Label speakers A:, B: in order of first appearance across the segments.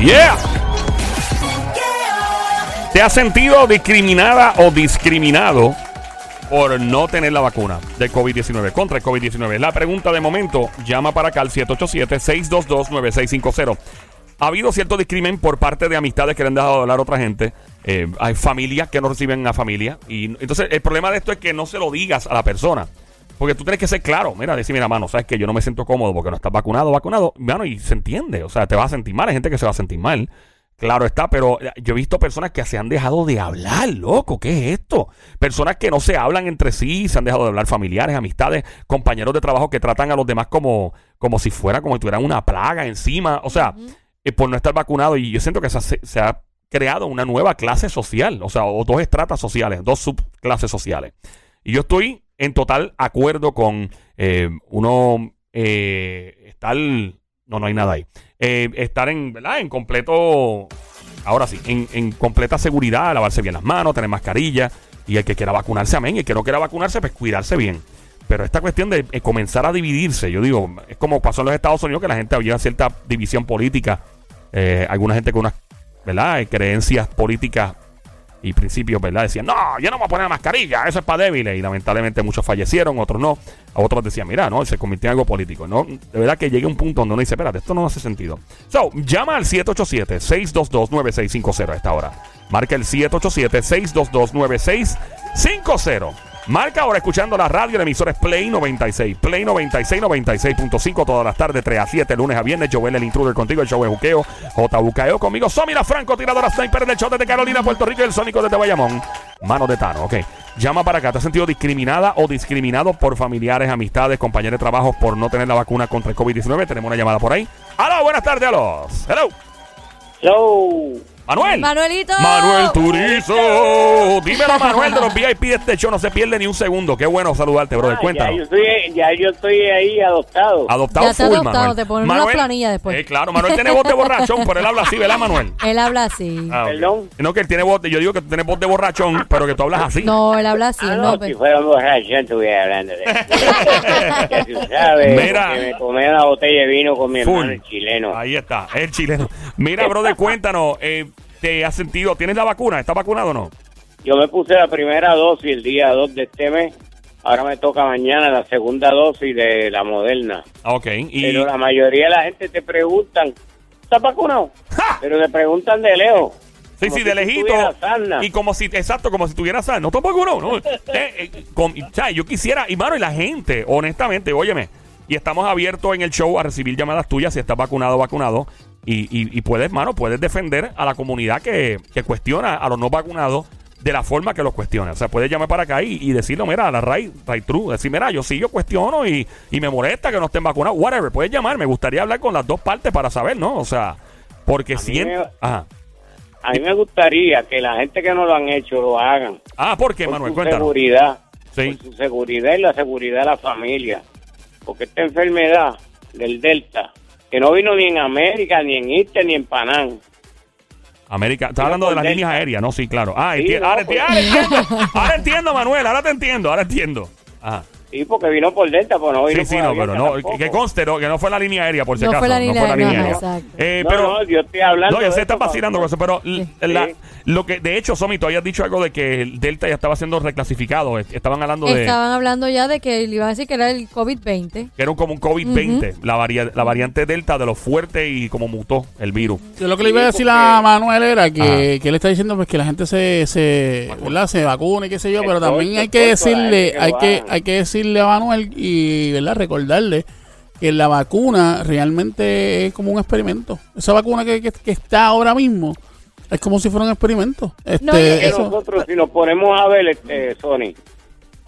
A: Yeah. ¿Te has sentido discriminada o discriminado por no tener la vacuna del COVID-19 contra el COVID-19? La pregunta de momento, llama para acá al 787-622-9650. Ha habido cierto discrimen por parte de amistades que le han dejado de hablar a otra gente. Eh, hay familias que no reciben a familia. Y entonces el problema de esto es que no se lo digas a la persona. Porque tú tienes que ser claro. Mira, decir, mira, mano, sabes que yo no me siento cómodo porque no estás vacunado, vacunado. Mano, y se entiende. O sea, te vas a sentir mal. Hay gente que se va a sentir mal. Claro está, pero yo he visto personas que se han dejado de hablar, loco, ¿qué es esto? Personas que no se hablan entre sí, se han dejado de hablar familiares, amistades, compañeros de trabajo que tratan a los demás como, como si fuera como si tuvieran una plaga encima, o sea, eh, por no estar vacunado. Y yo siento que se, se, ha creado una nueva clase social, o sea, o dos estratas sociales, dos subclases sociales. Y yo estoy en total acuerdo con eh, uno eh, estar... No, no hay nada ahí. Eh, estar en, ¿verdad? En completo, ahora sí, en, completa seguridad, lavarse bien las manos, tener mascarilla. Y el que quiera vacunarse, amén. Y el que no quiera vacunarse, pues cuidarse bien. Pero esta cuestión de eh, comenzar a dividirse, yo digo, es como pasó en los Estados Unidos que la gente había cierta división política. Alguna gente con unas, ¿verdad? creencias políticas y principios, ¿verdad? Decían, no, yo no me voy a poner mascarilla, eso es para débiles. Y lamentablemente muchos fallecieron, otros no. A otros decían, mira, no, se convirtió en algo político. No, de verdad que llegue un punto donde uno dice, espérate, esto no hace sentido. So, llama al 787-622-9650 a esta hora. Marca el 787-622-9650. Marca ahora escuchando la radio, la emisora es Play 96. Play 96, 96.5 todas las tardes, 3 a 7, lunes a viernes. Joel, el intruder contigo, el show de juqueo. JUKEO conmigo. Somira Franco, tiradora sniper del show desde Carolina, Puerto Rico y el sónico desde Bayamón. Mano de Tano, ok. Llama para acá. ¿Te has sentido discriminada o discriminado por familiares, amistades, compañeros de trabajo por no tener la vacuna contra el COVID-19? Tenemos una llamada por ahí. ¡Hola! Buenas tardes a los. Hello.
B: Hello.
A: Manuel.
C: Manuelito.
A: Manuel Turizo. Dímelo, Manuel, de los VIP de este show. No se pierde ni un segundo. Qué bueno saludarte, brother.
B: Ah,
A: Cuéntanos.
B: Ya yo, estoy, ya yo estoy ahí adoptado.
A: Adoptado
C: Ya
A: full,
C: adoptado,
A: Manuel.
C: te ponen una planilla después.
A: Eh, claro, Manuel tiene voz de borrachón, pero él habla así, ¿verdad, Manuel?
C: Él habla así.
A: Ah, ok.
B: Perdón.
A: No, que él tiene voz de, yo digo que tú tienes voz de borrachón, pero que tú hablas así.
C: No, él habla así.
B: Ah,
C: no,
B: no, si fuera un borracho, estuviera hablando de eso. tú sabes.
A: Mira.
B: me tomé una botella de vino con mi
A: Full.
B: hermano el chileno.
A: Ahí está, el chileno. Mira, brother, cuéntanos, eh, ¿te has sentido, tienes la vacuna? ¿Estás vacunado o no?
B: Yo me puse la primera dosis el día 2 de este mes. Ahora me toca mañana la segunda dosis de la Moderna.
A: Ok, y...
B: Pero la mayoría de la gente te preguntan, ¿estás vacunado?
A: ¡Ja!
B: Pero te preguntan de lejos.
A: Sí,
B: como
A: sí,
B: si
A: de lejito. Y como si, exacto, como si tuviera sal. No tampoco no. no. Eh, eh, con- yo quisiera, y mano, y la gente, honestamente, óyeme, y estamos abiertos en el show a recibir llamadas tuyas si estás vacunado o vacunado. Y, y, y puedes, mano, puedes defender a la comunidad que, que cuestiona a los no vacunados de la forma que los cuestiona. O sea, puedes llamar para acá y, y decirlo, mira, a la right, right true. Decir, mira, yo sí, yo cuestiono y, y me molesta que no estén vacunados. Whatever, puedes llamar. Me gustaría hablar con las dos partes para saber, ¿no? O sea, porque siento...
B: me-
A: Ajá.
B: A mí me gustaría que la gente que no lo han hecho lo hagan.
A: Ah, ¿por qué,
B: por
A: Manuel?
B: su
A: Cuéntanos.
B: seguridad.
A: Sí.
B: Por su seguridad y la seguridad de la familia. Porque esta enfermedad del Delta, que no vino ni en América, ni en Iste, ni en Panam.
A: América, estás hablando de las
B: Delta.
A: líneas aéreas, ¿no? Sí, claro. Ah,
B: Sí,
A: enti-
B: no,
A: ahora, enti-
B: pues.
A: ahora entiendo, ahora entiendo, Manuel, ahora te entiendo, ahora entiendo. Ajá.
B: Sí, porque vino por Delta, pues no vino
A: Sí, sí,
B: por
A: no,
B: avión
A: pero no,
B: tampoco.
A: que conste, no, que no fue la línea aérea, por si
C: No
A: acaso.
C: fue la
A: no fue la línea
C: no,
A: aérea.
C: exacto.
A: Eh,
B: No,
A: pero,
B: no, yo estoy hablando
A: no, sé,
B: eso
A: estás vacilando con eso, pero la- lo que, de hecho, Somi, tú habías dicho algo de que el Delta ya estaba siendo reclasificado. est- Estaban hablando de
C: Estaban hablando ya de que le iban a decir que era el COVID-20.
A: que era como un COVID-20, la, varia- la variante Delta de lo fuerte y como mutó el virus.
D: Yo lo que le iba a decir
B: porque-
D: a Manuel era que, que él está diciendo pues que la gente se se, ¿verdad? se vacune, qué sé yo, pero también hay que decirle,
B: gente que
D: hay que
B: hagan.
D: Decirle a Manuel y verdad recordarle que la vacuna realmente es como un experimento. Esa vacuna que, que, que está ahora mismo es como si fuera un experimento. Este,
C: No, y-
B: que
D: eso-
B: nosotros, si nos ponemos a ver, este, Sony,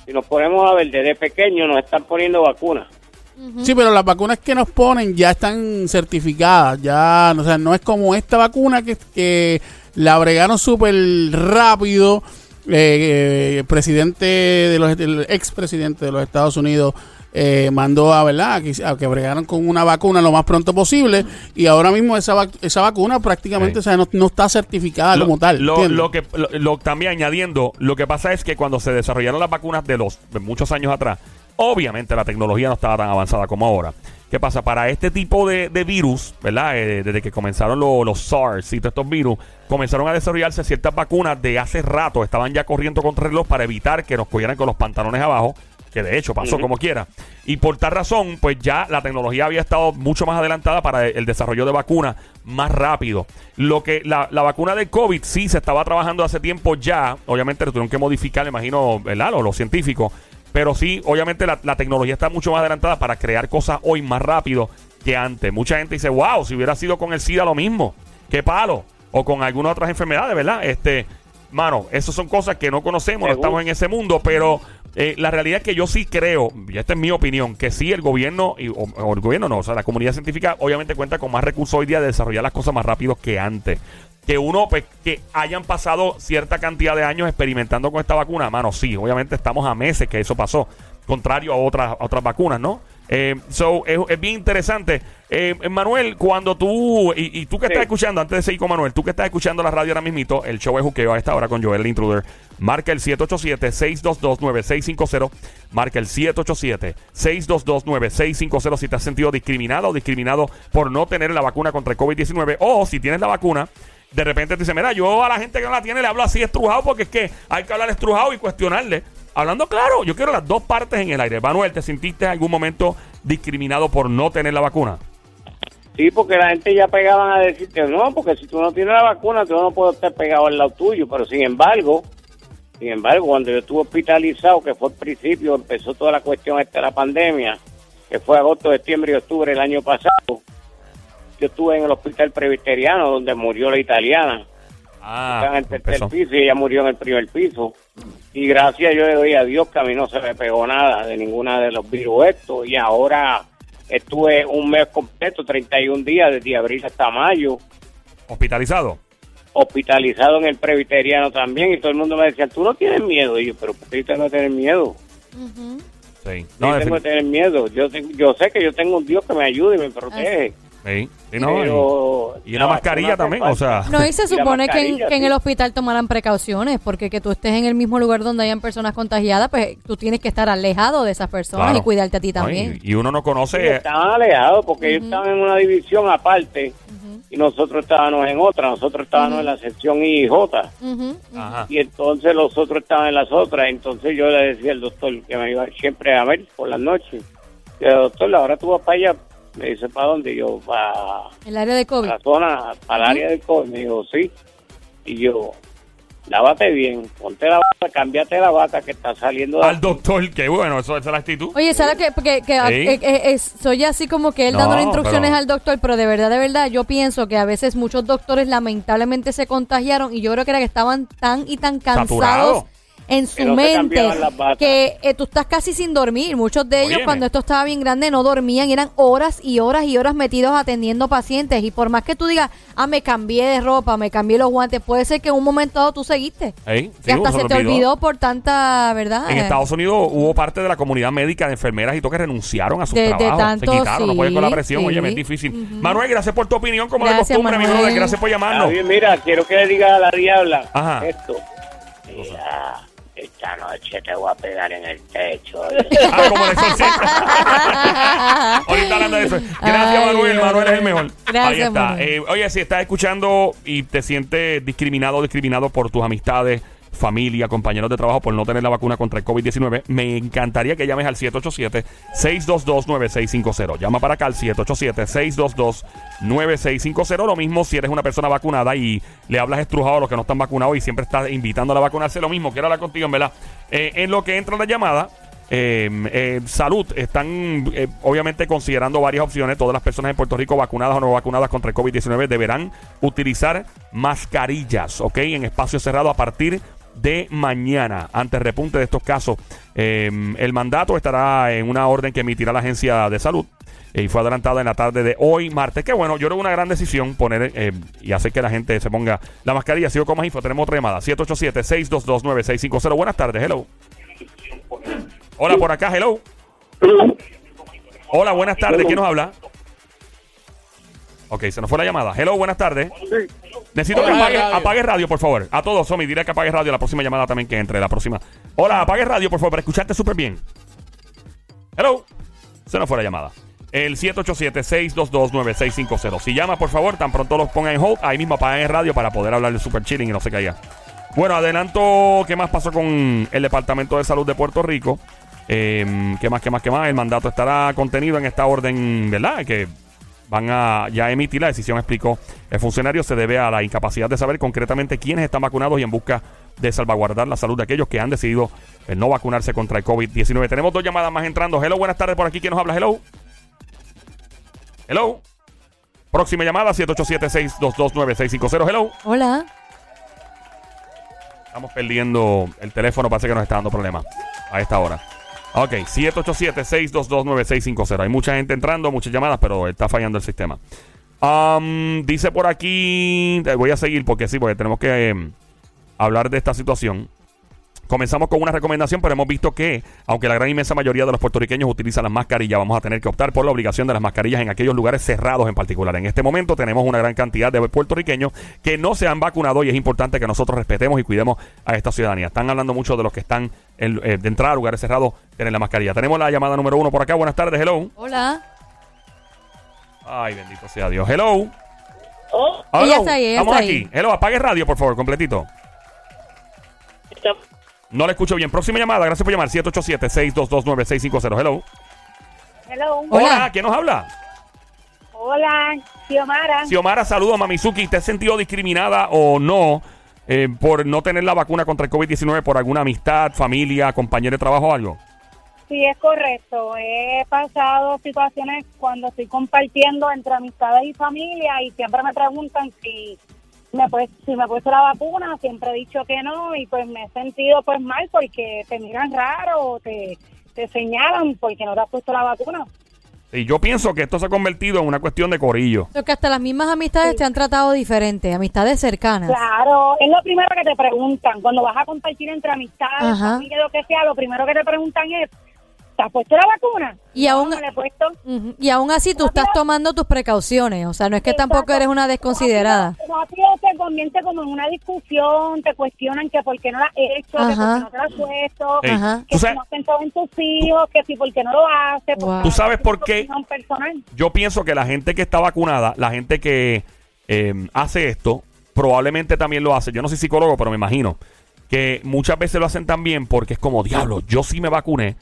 B: si nos ponemos a ver desde pequeño, nos están poniendo vacunas.
D: Sí, pero las vacunas que nos ponen ya están certificadas, ya, o sea, no es como esta vacuna que, que la bregaron súper rápido. Eh, el presidente de los, el expresidente de los Estados Unidos eh, mandó a, ¿verdad? A que, bregaran con una vacuna lo más pronto posible y ahora mismo esa, vac- esa vacuna prácticamente
A: Sí.
D: o sea, no, no está certificada como tal.
A: Lo, lo que lo, lo- también añadiendo, lo que pasa es que cuando se desarrollaron las vacunas de los de muchos años atrás, obviamente la tecnología no estaba tan avanzada como ahora. ¿Qué pasa? Para este tipo de, de virus, ¿verdad? Eh, desde que comenzaron lo- los SARS y todos estos virus, comenzaron a desarrollarse ciertas vacunas de hace rato. Estaban ya corriendo contra el reloj para evitar que nos cogieran con los pantalones abajo. Que de hecho pasó como quiera. Y por tal razón, pues ya la tecnología había estado mucho más adelantada para el desarrollo de vacunas más rápido. Lo que la, la vacuna de COVID sí se estaba trabajando hace tiempo ya. Obviamente lo tuvieron que modificar, me imagino, ¿verdad? Los, los científicos. Pero sí, obviamente la, la tecnología está mucho más adelantada para crear cosas hoy más rápido que antes. Mucha gente dice, wow, si hubiera sido con el SIDA lo mismo. Qué palo. O con algunas otras enfermedades, ¿verdad? Este, mano, esas son cosas que no conocemos, no estamos en ese mundo, pero eh, la realidad es que yo sí creo, y esta es mi opinión, que sí el gobierno, y, o, o el gobierno no, o sea, la comunidad científica obviamente cuenta con más recursos hoy día de desarrollar las cosas más rápido que antes. Que uno, pues, que hayan pasado cierta cantidad de años experimentando con esta vacuna, mano, sí, obviamente estamos a meses que eso pasó, contrario a otras, a otras vacunas, ¿no? Eh, so, es, es bien interesante. Eh, Manuel, cuando tú, y, y tú que
B: Sí.
A: estás escuchando, antes de seguir con Manuel, tú que estás escuchando la radio ahora mismito, el show es Juqueo a esta hora con Joel el Intruder, marca el 787-622-9650, marca el 787-622-9650 si te has sentido discriminado o discriminado por no tener la vacuna contra el COVID-19 o si tienes la vacuna. De repente te dice, mira, yo a la gente que no la tiene le hablo así estrujado porque es que hay que hablar estrujado y cuestionarle. Hablando claro, yo quiero las dos partes en el aire. Manuel, ¿te sentiste en algún momento discriminado por no tener la vacuna?
B: Sí, porque la gente ya pegaban a decirte, no, porque si tú no tienes la vacuna, tú no puedes estar pegado al lado tuyo. Pero sin embargo, sin embargo, cuando yo estuve hospitalizado, que fue al principio, empezó toda la cuestión esta de la pandemia, que fue agosto, septiembre y octubre del año pasado, yo estuve en el hospital presbiteriano donde murió la italiana. Estaba en el tercer
A: empezó.
B: piso y ella murió en el primer piso. Y gracias yo le doy a Dios que a mí no se me pegó nada de ninguna de los virus estos. Y ahora estuve un mes completo, 31 días, desde abril hasta mayo,
A: ¿Hospitalizado?
B: hospitalizado en el presbiteriano también. Y todo el mundo me decía, tú no tienes miedo. Y yo, pero ¿por qué que tener miedo?
A: Sí.
B: No,
A: No,
B: yo tengo que tener miedo. Yo, yo sé que yo tengo un Dios que me ayude y me protege.
A: Sí, sí, no,
B: pero
A: y, y una
B: la
A: mascarilla también, o sea.
C: No, y se supone que en, que en
B: sí.
C: el hospital tomaran precauciones, porque que tú estés en el mismo lugar donde hayan personas contagiadas, pues tú tienes que estar alejado de esas personas
A: Claro.
C: y cuidarte a ti
A: No,
C: también.
A: y, y uno no
B: Sí,
A: conoce.
B: estaban alejados porque ellos estaban en una división aparte y nosotros estábamos en otra. Nosotros estábamos en la sección I y J
C: Ujú.
A: Ajá.
B: y entonces los otros estaban en las otras. Entonces yo le decía al doctor que me iba siempre a ver por las noches. Y el doctor, ahora tú vas para allá. Me dice, ¿para dónde? Y yo, para
C: El área de COVID.
B: la zona, para el área del COVID. Me dijo, sí. Y yo, lávate bien, ponte la bata, cámbiate la bata que está saliendo de
A: Al
B: aquí".
A: doctor, que bueno, eso, esa es la actitud.
C: Oye, ¿sabes qué? Que, que,
A: Sí.
C: eh, eh, soy así como que él
A: No,
C: dándole instrucciones
A: pero-
C: al doctor, pero de verdad, de verdad, yo pienso que a veces muchos doctores lamentablemente se contagiaron y yo creo que era que estaban tan y tan cansados
A: Saturado.
C: En
B: Que
C: su
B: no se
C: mente que eh, tú estás casi sin dormir. Muchos de ellos
A: Óyeme.
C: cuando esto estaba bien grande no dormían, y eran horas y horas y horas metidos atendiendo pacientes y por más que tú digas, ah, me cambié de ropa, me cambié los guantes, puede ser que en un momento dado tú seguiste.
A: Ey, sí,
C: y hasta se
A: lo
C: te olvidó por tanta, ¿verdad?
A: En Estados Unidos hubo parte de la comunidad médica de enfermeras y todo que renunciaron a sus
C: De- de
A: trabajos.
C: tanto,
A: se quitaron, no
C: sí,
A: pueden con la presión.
C: sí.
A: Oye, es difícil.
C: Ujú.
A: Manuel, gracias por tu opinión, como
C: Gracias,
A: de costumbre, mi brother. Gracias por llamarnos.
B: mira, quiero que le diga a la diabla
A: Ajá.
B: esto. Mira, esta noche te voy a pegar en el techo.
A: Ah, como el exorcista. Ahorita hablando de eso. Gracias,
C: Ay,
A: Manuel.
C: Dios.
A: Manuel es el mejor.
C: Gracias,
A: Ahí está.
C: Manuel.
A: Eh, oye, si estás escuchando y te sientes discriminado o discriminado por tus amistades, familia, compañeros de trabajo por no tener la vacuna contra el COVID-19, me encantaría que llames al 787-622-9650. Llama para acá al 787-622-9650. Lo mismo si eres una persona vacunada y le hablas estrujado a los que no están vacunados y siempre estás invitando a vacunarse. Lo mismo, quiero hablar contigo, en verdad. Eh, en lo que entra la llamada, eh, eh, salud están eh, obviamente considerando varias opciones. Todas las personas en Puerto Rico vacunadas o no vacunadas contra el COVID-19 deberán utilizar mascarillas, ¿ok? En espacio cerrado a partir de mañana. Ante el repunte de estos casos, eh, el mandato estará en una orden que emitirá la Agencia de Salud. Y fue adelantada en la tarde de hoy, martes. Que bueno, yo creo que una gran decisión poner eh, y hacer que la gente se ponga la mascarilla. Sigo con más info. Tenemos otra llamada: 787-622-9650. Buenas tardes, hello. Hola, por acá, hello. Hola, buenas tardes. ¿Quién nos habla? Ok, se nos fue la llamada. Hello, buenas tardes. Necesito que apague,
D: radio.
A: apague radio, por favor. A todos, Somi, diré que apague radio la próxima llamada también que entre, la próxima. Hola, apague radio, por favor, para escucharte súper bien. Hello. Se nos fue la llamada. El 787-622-9650. Si llama, por favor, tan pronto los ponga en hold, ahí mismo apagan el radio para poder hablar de Super Chilling y no se caiga. Bueno, adelanto qué más pasó con el Departamento de Salud de Puerto Rico. Eh, ¿Qué más, qué más, qué más? El mandato estará contenido en esta orden, ¿verdad? Que van a ya emitir la decisión, explicó el funcionario, se debe a la incapacidad de saber concretamente quiénes están vacunados y en busca de salvaguardar la salud de aquellos que han decidido eh, no vacunarse contra el COVID-19. Tenemos dos llamadas más entrando. Hello, buenas tardes por aquí. ¿Quién nos habla? Hello. Hello. Próxima llamada, 787-622-9650. Hello.
C: Hola.
A: Estamos perdiendo el teléfono, parece que nos está dando problemas a esta hora. Ok, 787-622-9650. Hay mucha gente entrando, muchas llamadas, pero está fallando el sistema. Um, dice por aquí, eh, voy a seguir porque sí, porque tenemos que eh, hablar de esta situación. Comenzamos con una recomendación, pero hemos visto que, aunque la gran inmensa mayoría de los puertorriqueños utilizan las mascarillas, vamos a tener que optar por la obligación de las mascarillas en aquellos lugares cerrados en particular. En este momento tenemos una gran cantidad de puertorriqueños que no se han vacunado y es importante que nosotros respetemos y cuidemos a esta ciudadanía. Están hablando mucho de los que están en- eh, de entrada a lugares cerrados, tienen la mascarilla. Tenemos la llamada número uno por acá. Buenas tardes, hello.
C: Hola.
A: Ay, bendito sea Dios. Hello.
B: Oh,
A: Hello.
C: Ella está ahí, ella
A: Estamos
C: está
A: aquí.
C: ahí.
A: Hello, apague radio, por favor, completito. No le escucho bien. Próxima llamada, gracias por llamar. 787-622-9650. Hello.
E: Hello.
C: Hola.
A: Hola, ¿quién nos habla?
E: Hola, Xiomara.
A: Xiomara, saludos, Mamizuki. ¿Te has sentido discriminada o no eh, por no tener la vacuna contra el COVID-19 por alguna amistad, familia, compañero de trabajo o algo?
E: Sí, es correcto. He pasado situaciones cuando estoy compartiendo entre amistades y familia y siempre me preguntan si me pues si me he puesto la vacuna. Siempre he dicho que no y pues me he sentido pues mal porque te miran raro o te, te señalan porque no te has puesto la vacuna.
A: Y yo pienso que esto se ha convertido en una cuestión de corillo.
C: Lo que hasta las mismas amistades te han tratado diferente, amistades cercanas.
E: Claro, es lo primero que te preguntan. Cuando vas a compartir entre amistades, familia, lo que sea, lo primero que te preguntan es, ¿te has puesto la vacuna?
C: Y
E: No,
C: aún-
E: no me la he puesto.
C: Ujú. Y aún así tú estás tomando tus precauciones, o sea, no es que tampoco eres una desconsiderada.
E: Rápido se convierte como en una discusión, te cuestionan que por qué no la has hecho, que por qué no te la has puesto,
A: Ey,
C: Ajá.
A: ¿tú
E: que si
A: sabes-
E: no has pensado en tus hijos, que si por qué no lo haces. porque
C: Wow.
A: ¿Tú sabes por qué? Yo pienso que la gente que está vacunada, la gente que eh, hace esto, probablemente también lo hace. Yo no soy psicólogo, pero me imagino que muchas veces lo hacen también porque es como, diablo, yo sí me vacuné,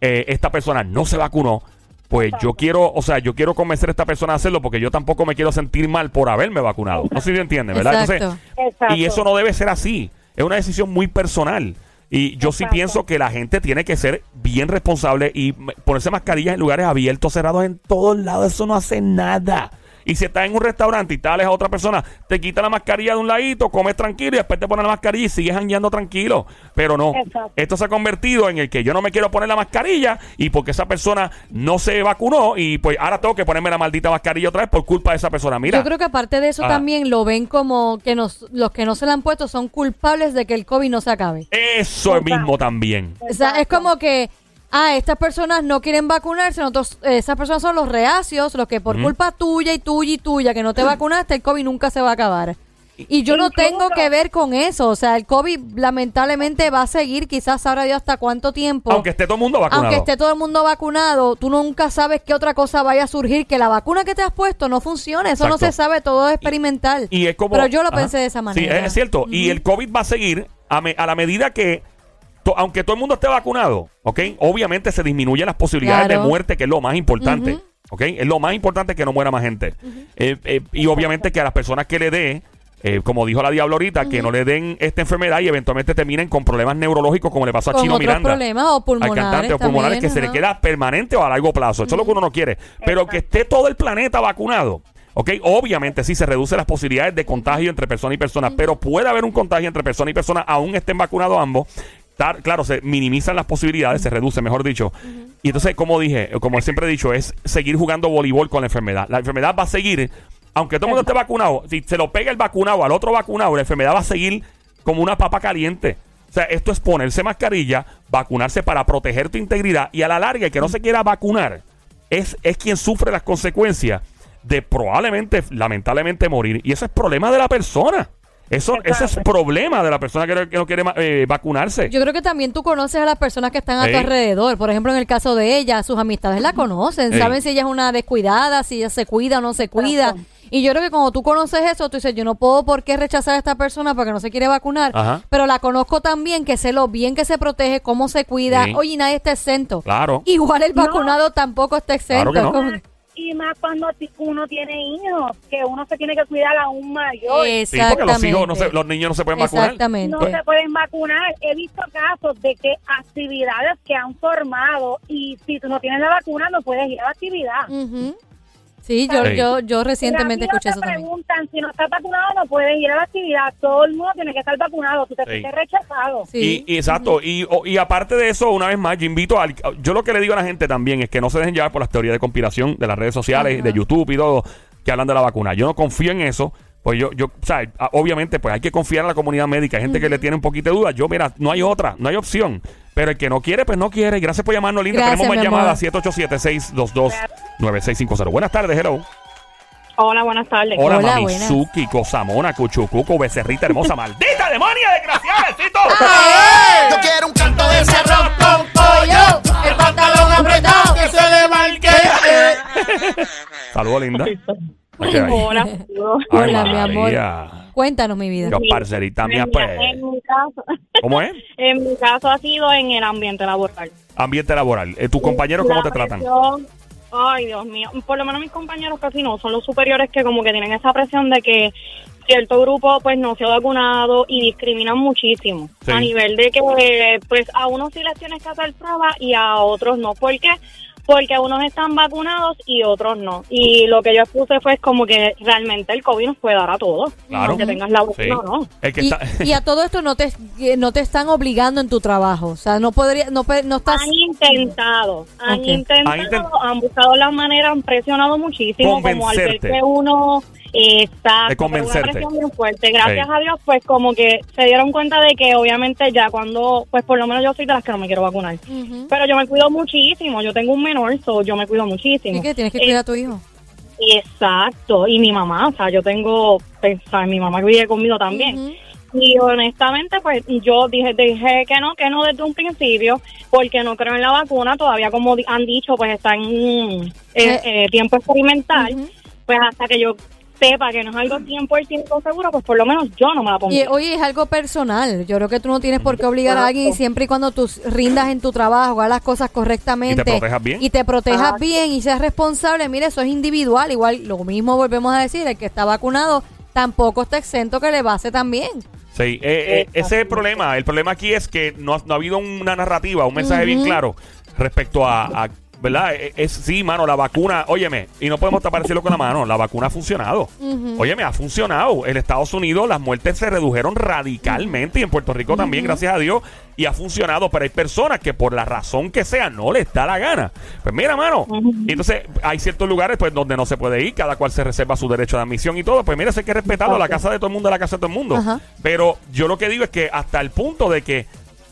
A: eh, esta persona no se vacunó. Pues yo quiero, o sea, yo quiero convencer a esta persona a hacerlo porque yo tampoco me quiero sentir mal por haberme vacunado. No sé si me entiendes, ¿verdad?
C: Exacto.
E: Exacto.
A: y eso no debe ser así. Es una decisión muy personal. Y yo sí pienso que la gente tiene que ser bien responsable y ponerse mascarillas en lugares abiertos, cerrados en todos lados. Eso no hace nada. Y si estás en un restaurante y tal es a otra persona, te quita la mascarilla de un ladito, comes tranquilo y después te pones la mascarilla y sigues jangueando tranquilo. Pero no,
E: Exacto.
A: esto se ha convertido en el que yo no me quiero poner la mascarilla y porque esa persona no se vacunó y pues ahora tengo que ponerme la maldita mascarilla otra vez por culpa de esa persona. Mira,
C: Yo creo que aparte de eso
A: Ah.
C: también lo ven como que nos, los que no se la han puesto son culpables de que el COVID no se acabe.
A: eso
E: Exacto.
A: mismo también.
C: O sea, es como que, ah, estas personas no quieren vacunarse, nosotros, eh, esas personas son los reacios, los que por culpa tuya y tuya y tuya, que no te vacunaste, el COVID nunca se va a acabar. Y yo no tengo que ver con eso, o sea, el COVID lamentablemente va a seguir, quizás sabrá Dios hasta cuánto tiempo.
A: Aunque esté todo el mundo vacunado.
C: Aunque esté todo el mundo vacunado, tú nunca sabes qué otra cosa vaya a surgir, que la vacuna que te has puesto no funcione, eso no se sabe, todo es experimental.
A: Y es como.
C: Pero yo lo
A: Ajá.
C: pensé de esa manera.
A: Sí, es cierto. Y el COVID va a seguir a, me- a la medida que. To- aunque todo el mundo esté vacunado, ¿ok? Obviamente se disminuyen las posibilidades
C: Claro.
A: de muerte, que es lo más importante. ¿Ok? Es lo más importante que no muera más gente. Eh, eh, y obviamente que a las personas que le dé. eh, como dijo la Diablo ahorita, que no le den esta enfermedad y eventualmente terminen con problemas neurológicos como le pasó a
C: Con
A: Chino
C: otros
A: Miranda.
C: problemas o
A: al
C: pulmonares
A: cantante o pulmonares
C: también,
A: que se le queda permanente o a largo plazo. Eso es lo que uno no quiere. Pero que esté todo el planeta vacunado. ¿Ok? Obviamente sí se reducen las posibilidades de contagio entre persona y persona, pero puede haber un contagio entre persona y persona, aún estén vacunados ambos. Tar- claro, se minimizan las posibilidades, se reduce, mejor dicho. Y entonces, como dije, como siempre he dicho, es seguir jugando voleibol con la enfermedad. La enfermedad va a seguir, aunque todo el mundo esté vacunado, si se lo pega el vacunado al otro vacunado, la enfermedad va a seguir como una papa caliente. O sea, esto es ponerse mascarilla, vacunarse para proteger tu integridad y a la larga el que no se quiera vacunar es, es quien sufre las consecuencias de probablemente, lamentablemente, morir. Y eso es problema de la persona. Eso, ese es
E: Exacto.
A: problema de la persona que no, que no quiere eh, vacunarse.
C: Yo creo que también tú conoces a las personas que están a tu alrededor. Por ejemplo, en el caso de ella, sus amistades la conocen, saben si ella es una descuidada, si ella se cuida o no se cuida.
E: Exacto.
C: Y yo creo que cuando tú conoces eso, tú dices, yo no puedo por qué rechazar a esta persona porque no se quiere vacunar,
A: Ajá.
C: pero la conozco también, que sé lo bien que se protege, cómo se cuida.
A: Sí.
C: Oye, nadie está exento.
A: Claro.
C: Igual el
E: No.
C: vacunado tampoco está exento.
A: Claro que no.
C: Es como-
E: Y más cuando uno tiene hijos, que uno se tiene que cuidar aún mayor.
A: Sí, porque los hijos, no se- los niños no se pueden vacunar.
C: Exactamente.
E: No se pueden vacunar. He visto casos de que actividades que han formado y si tú no tienes la vacuna no puedes ir a la actividad.
C: Ujú. Sí, yo,
A: Sí.
C: yo, yo recientemente escuché eso también.
E: preguntan si no estás vacunado no puedes ir a la actividad. Todo el mundo tiene que estar vacunado. Tú te
A: Sí.
E: sientes rechazado.
C: Sí.
A: Y, y exacto, y, o- y aparte de eso, una vez más, yo invito al, yo lo que le digo a la gente también es que no se dejen llevar por las teorías de conspiración de las redes sociales,
C: Ajá.
A: de YouTube y todo, que hablan de la vacuna. Yo no confío en eso, pues yo, yo, o sea, obviamente, pues hay que confiar en la comunidad médica. Hay gente que le tiene un poquito de duda. Yo, mira, no hay otra, no hay opción. Pero el que no quiere, pues no quiere. Y Gracias por llamarnos, Linda.
C: Gracias,
A: Tenemos más llamadas, 787-622-9650. Buenas tardes, hello.
F: Hola, buenas tardes.
A: Hola,
C: Hola,
A: Mamizuki, Cosamona, Cuchucuco, Becerrita hermosa, maldita demonia, desgraciada.
G: Yo quiero un canto de ese
D: arroz con pollo, el pantalón apretado, que se le marque.
A: Saludos, linda.
F: Hola.
A: Ay,
C: Hola, mi amor.
A: María.
C: Cuéntanos, mi vida.
A: Yo, parcerita mía,
F: En mi-
A: pues.
F: En mi caso,
A: ¿Cómo es?
F: en mi caso ha sido en el ambiente laboral.
A: Ambiente laboral. Eh, ¿Tus compañeros cómo
F: La
A: te tratan?
F: presión- Ay, Dios mío. Por lo menos mis compañeros casi no. Son los superiores que como que tienen esa presión de que cierto grupo pues no se ha vacunado y discriminan muchísimo.
A: Sí.
F: A nivel de que pues a unos sí les tienes que hacer prueba y a otros no. ¿Por qué? Porque unos están vacunados y otros no. Y lo que yo expuse fue como que realmente el COVID nos puede dar a todos.
A: Claro.
F: Aunque tengas la vacuna
A: Sí.
F: o no.
A: El que
C: Y,
A: está.
C: y a todo esto no te eh, no te están obligando en tu trabajo, o sea, no podría no no estás
F: Han intentado, han intentado,
A: Han intent-
F: han buscado las maneras, han presionado muchísimo, como al ver que uno está
A: De convencerte.
F: una presión bien fuerte. Gracias
A: Sí.
F: a Dios, pues como que se dieron cuenta de que obviamente ya cuando, pues por lo menos yo soy de las que no me quiero vacunar. Pero yo me cuido muchísimo, yo tengo un menor, so yo me cuido muchísimo.
C: ¿Y qué? Tienes que
F: Eh,
C: cuidar a tu hijo.
F: Exacto, y mi mamá, o sea, yo tengo, pues, o sea, mi mamá que vive conmigo también. Y honestamente, pues yo dije, dije que no, que no desde un principio, porque no creo en la vacuna. Todavía, como han dicho, pues está en mm, eh, eh, tiempo experimental. Pues hasta que yo sepa que no es algo 100% seguro, pues por lo menos yo no me la pongo.
C: Y oye, es algo personal. Yo creo que tú no tienes por qué obligar a alguien y siempre y cuando tú rindas en tu trabajo, hagas las cosas correctamente
A: Y te protejas bien.
C: y te protejas
F: Ah.
C: bien y seas responsable. Mire, eso es individual. Igual lo mismo volvemos a decir, el que está vacunado tampoco está exento que le base también.
A: Sí, eh, eh, ese es el problema. El problema aquí es que no, ha- no ha habido una narrativa, un mensaje bien claro respecto a, a- ¿verdad? Eh, Es, sí, mano, la vacuna, óyeme, y no podemos tapar el cielo con la mano, la vacuna ha funcionado.
C: Ujú.
A: Óyeme, ha funcionado. En Estados Unidos las muertes se redujeron radicalmente y en Puerto Rico también, gracias a Dios, y ha funcionado. Pero hay personas que por la razón que sea no les da la gana. Pues mira, mano, y entonces hay ciertos lugares pues donde no se puede ir, cada cual se reserva su derecho de admisión y todo. Pues mira, eso hay que respetarlo, la casa de todo el mundo es la casa de todo el mundo. Pero yo lo que digo es que hasta el punto de que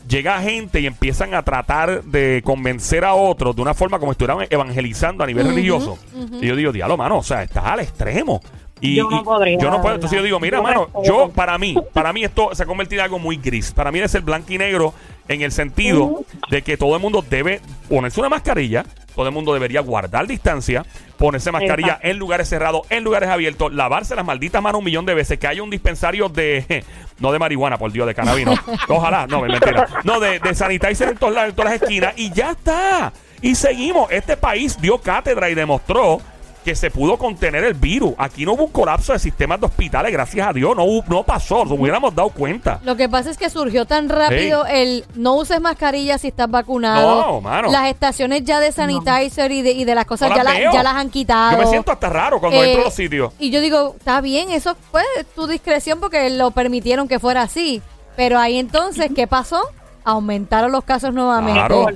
A: llega gente y empiezan a tratar de convencer a otros de una forma como si estuvieran evangelizando a nivel religioso. Y yo digo, diablo, mano, o sea, estás al extremo. Y,
F: Yo no
A: y
F: podría,
A: Yo no puedo. Entonces yo digo, mira,
F: Yo
A: mano, yo, para mí, para mí esto se ha convertido en algo muy gris. Para mí debe ser blanco y negro en el sentido de que todo el mundo debe ponerse una mascarilla, todo el mundo debería guardar distancia, ponerse mascarilla
F: Exacto.
A: en lugares cerrados, en lugares abiertos, lavarse las malditas manos un millón de veces, que haya un dispensario de, no de marihuana, por Dios, de cannabis, no. Ojalá, no, es mentira. No, de, de sanitizer en, todas las- en todas las esquinas y ya está. Y seguimos. Este país dio cátedra y demostró que se pudo contener el virus. Aquí no hubo un colapso de sistemas de hospitales, gracias a Dios. No, no pasó, nos hubiéramos dado cuenta.
C: Lo que pasa es que surgió tan rápido el no uses mascarilla si estás vacunado.
A: No, mano.
C: Las estaciones ya de sanitizer y, de, y de las cosas
A: No
C: ya,
A: las
C: ya las han quitado.
A: Yo me siento hasta raro cuando
C: Eh,
A: entro a los sitios.
C: Y yo digo, está bien, eso fue tu discreción porque lo permitieron que fuera así. Pero ahí entonces, ¿qué pasó? Aumentaron los casos nuevamente.
A: Claro.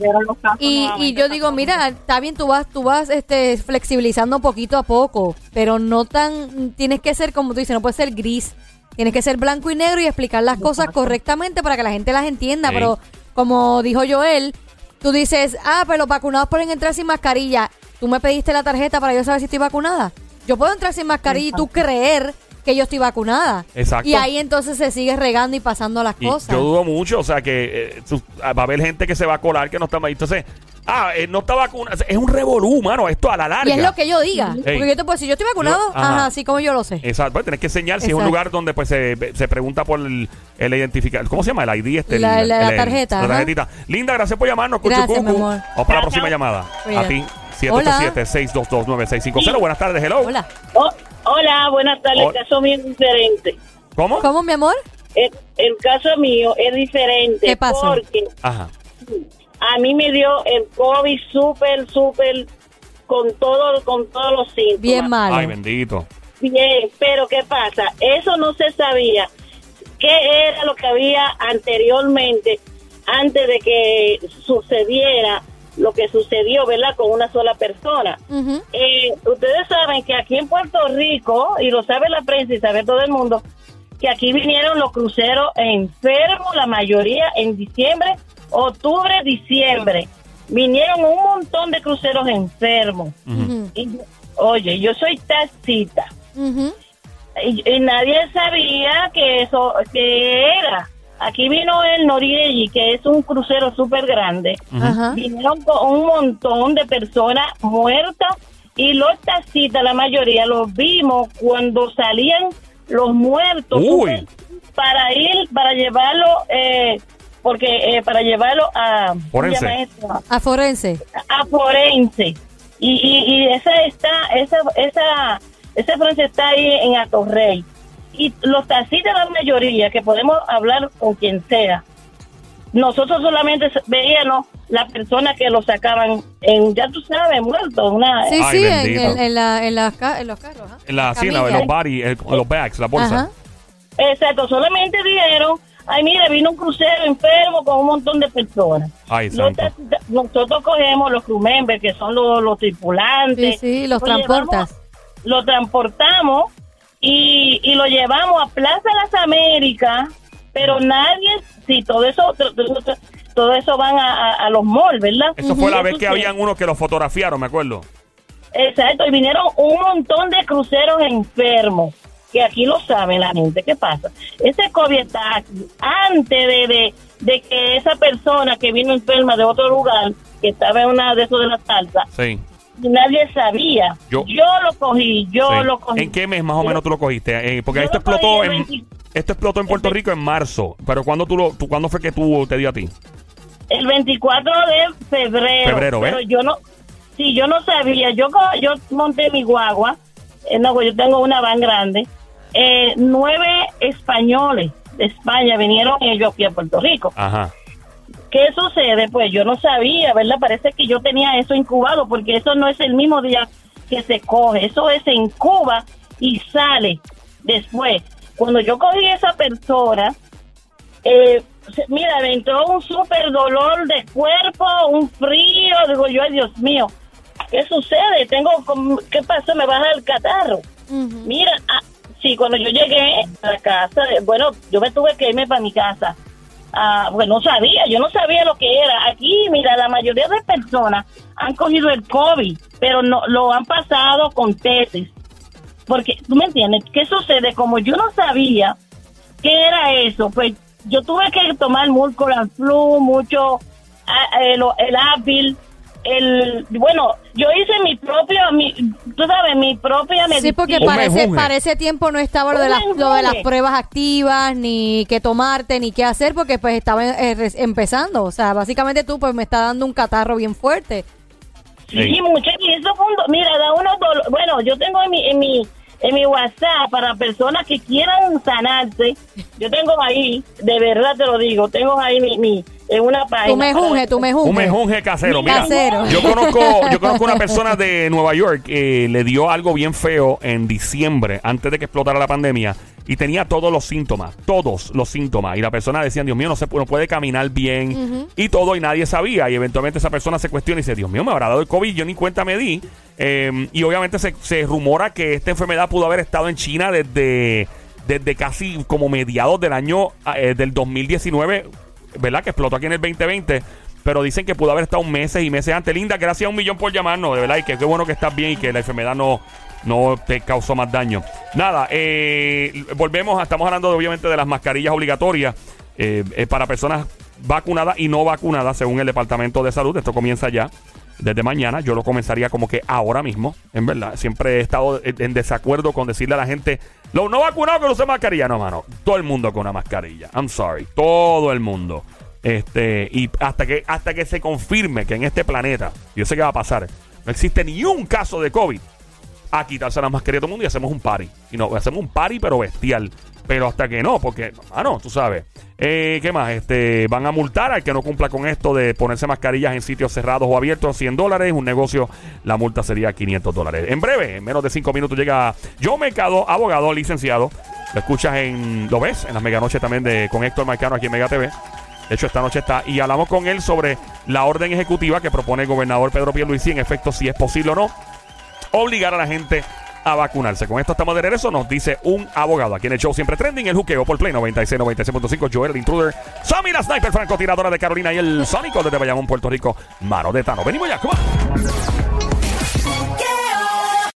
C: Y, y yo digo, mira, está bien, tú vas, tú vas este, flexibilizando poquito a poco, pero no tan, tienes que ser, como tú dices, no puede ser gris, tienes que ser blanco y negro y explicar las cosas correctamente para que la gente las entienda,
A: Sí.
C: pero como dijo Joel, tú dices, ah, pero los vacunados pueden entrar sin mascarilla, tú me pediste la tarjeta para yo saber si estoy vacunada. Yo puedo entrar sin mascarilla y tú creer que yo estoy vacunada.
A: Exacto.
C: Y ahí entonces se sigue regando y pasando las
A: Y
C: cosas.
A: yo dudo mucho, o sea, que eh, tú- ah, va a haber gente que se va a colar que no está Entonces, ah, eh, no está vacunada. Es un revolú, mano, esto a la larga.
C: y es lo que yo diga.
A: Ey.
C: Porque yo te puedo decir, yo estoy vacunado,
A: Yo- ajá.
C: ajá, así como yo lo sé.
A: Exacto, pues tenés que enseñar si es un
C: Exacto.
A: lugar donde pues se, se pregunta por el, el identificador. ¿Cómo se llama? El ID este. el-
C: La- la- la
A: el-
C: tarjeta,
A: La
C: ajá.
A: tarjetita. Linda, gracias por llamarnos, Cuchu
C: Gracias,
A: Cucu.
C: mi amor.
A: Vamos para la próxima llamada. A ti,
C: Hola.
A: 787-622-9650. Buenas tardes, hello.
C: Hola.
H: Oh, hola, buenas tardes.
A: Hola.
H: El caso mío es diferente.
A: ¿Cómo?
C: ¿Cómo, mi amor?
H: El, el caso mío es diferente.
C: ¿Qué pasó?
H: Porque
A: Ajá.
H: a mí me dio el COVID súper, súper, con, todo, con todos los síntomas.
C: Bien malo.
A: Ay, bendito.
H: Bien, pero ¿qué pasa? Eso no se sabía. ¿Qué era lo que había anteriormente, antes de que sucediera lo que sucedió, ¿verdad? Con una sola persona. Eh, ustedes saben que aquí en Puerto Rico, y lo sabe la prensa y sabe todo el mundo, que aquí vinieron los cruceros enfermos, la mayoría en diciembre, octubre, diciembre. Vinieron un montón de cruceros enfermos.
C: Ujú.
H: Y, oye, yo soy taxista
C: Ujú.
H: y, y nadie sabía que eso que era. Aquí vino el Noriegi, que es un crucero súper grande.
C: Ajá.
H: Vinieron con un montón de personas muertas y los taxistas, la mayoría, los vimos cuando salían los muertos
A: Uy.
H: para ir, para llevarlo, eh, porque eh, para llevarlo a, ¿cómo
A: Forense.
C: A forense.
H: a forense y, y, y esa está esa esa ese forense está ahí en Atorrey y los taxistas la mayoría que podemos hablar con quien sea nosotros solamente veíamos la persona que lo sacaban en ya tú sabes muerto una
C: Sí,
A: Ay,
C: sí, en, en- en la, en, las ca- en los carros.
A: En la, sí, en la- los body, el- los bags, la bolsa.
C: Ajá.
H: exacto solamente dijeron ay mire vino un crucero enfermo con un montón de personas
A: Ay,
H: Los
A: santo.
H: taxistas- nosotros cogemos los crew members que son los, los tripulantes
C: Sí, sí, los
H: Lo
C: transportas.
H: llevamos- lo transportamos y, y lo llevamos a Plaza Las Américas, pero nadie, sí, todo eso, todo, eso van a, a- a los malls, ¿verdad?
A: Eso fue la vez que habían unos que los fotografiaron, me acuerdo.
H: Exacto, y vinieron un montón de cruceros enfermos, que aquí lo saben la gente. ¿Qué pasa? Ese COVID está aquí. Antes de, de, de que esa persona que vino enferma de otro lugar, que estaba en una de esos de las salsas,
A: Sí.
H: Nadie sabía.
A: Yo-
H: Yo, lo cogí, yo
A: sí.
H: lo cogí.
A: ¿En qué mes más o menos tú lo cogiste? Eh, porque
H: Yo
A: esto explotó en
H: 20.
A: esto explotó en Puerto Rico en marzo. Pero ¿cuándo tú lo, tú, ¿cuándo fue que tú te dio a ti?
H: El 24 de febrero.
A: Febrero, ¿ves?
H: Pero yo no, sí, yo no sabía. Yo yo monté mi guagua. eh, no, pues yo tengo una van grande. Eh, nueve españoles de España vinieron ellos aquí a Puerto Rico.
A: Ajá.
H: ¿Qué sucede? Pues yo no sabía, ¿verdad? Parece que yo tenía eso incubado porque eso no es el mismo día que se coge. Eso es en Cuba y sale después. Cuando yo cogí esa persona, eh, mira, me entró un súper dolor de cuerpo, un frío. Digo yo, ay Dios mío, ¿qué sucede? Tengo, ¿Qué pasó? Me baja el catarro. Mira, ah, sí, cuando yo llegué a la casa, bueno, yo me tuve que irme para mi casa. Ah, bueno, no sabía, yo no sabía lo que era. Aquí, mira, la mayoría de personas han cogido el COVID, pero no lo han pasado con tesis. Porque, ¿tú me entiendes? ¿Qué sucede? Como yo no sabía qué era eso, pues yo tuve que tomar mucho flu, mucho ah, el, el Advil, el bueno, yo hice mi propio, mi, tú sabes, mi propia medicina.
C: Sí, porque para ese, para ese tiempo no estaba lo de, las, lo de las pruebas activas, ni qué tomarte, ni qué hacer, porque pues estaba eh, empezando. O sea, básicamente tú pues me está dando un catarro bien fuerte.
H: Sí,
A: Sí.
H: muchachos, y eso fue un do- mira, da unos dolo- bueno, yo tengo en mi, en mi, en mi WhatsApp para personas que quieran sanarse, yo tengo ahí, de verdad te lo digo, tengo ahí mi, mi en una página.
C: Tú me junge, tú me junge.
A: Un mejunje casero. Mira,
C: Casero.
A: yo conozco, yo conozco una persona de Nueva York que le dio algo bien feo en diciembre, antes de que explotara la pandemia, y tenía todos los síntomas, todos los síntomas. Y la persona decía, Dios mío, no se no puede caminar bien y todo, y nadie sabía. Y eventualmente esa persona se cuestiona y dice, Dios mío, me habrá dado el COVID, yo ni cuenta me di. Eh, y obviamente se, rumora que esta enfermedad pudo haber estado en China desde, desde casi como mediados del año eh, del 2019, ¿verdad? Que explotó aquí en el 2020. Pero dicen que pudo haber estado meses y meses antes. Linda, gracias a un millón por llamarnos, de verdad. Y que qué bueno que estás bien y que la enfermedad no, no te causó más daño. Nada, eh, volvemos, estamos hablando obviamente de las mascarillas obligatorias eh, eh, para personas vacunadas y no vacunadas, según el Departamento de Salud. Esto comienza ya desde mañana. Yo lo comenzaría como que ahora mismo, en verdad. Siempre he estado en desacuerdo con decirle a la gente, los no vacunados que no usen mascarilla. No, mano. Todo el mundo con una mascarilla. I'm sorry. Todo el mundo. Este, y hasta que, hasta que se confirme que en este planeta, yo sé que va a pasar, no existe ni un caso de COVID, a quitarse las mascarillas todo el mundo y hacemos un party. Y no, hacemos un party, pero bestial. Pero hasta que no, porque, ah, no, tú sabes. Eh, ¿Qué más? Este, van a multar al que no cumpla con esto de ponerse mascarillas en sitios cerrados o abiertos 100 dólares. Un negocio, la multa sería 500 dólares. En breve, en menos de 5 minutos llega Joe Mercado, abogado, licenciado. Lo escuchas en, lo ves, en las meganoches también de, con Héctor Marcano aquí en Mega TV. De hecho, esta noche está. Y hablamos con él sobre la orden ejecutiva que propone el gobernador Pedro Pierluisi, en efecto, si es posible o no obligar a la gente a vacunarse. Con esto estamos de regreso, nos dice un abogado. Aquí en el show siempre trending, el juqueo por Play 96, 96.5, Joel, el intruder, Sammy, la sniper francotiradora de Carolina y el Sónico desde Bayamón, Puerto Rico, Maro de Tano. Venimos ya, come on.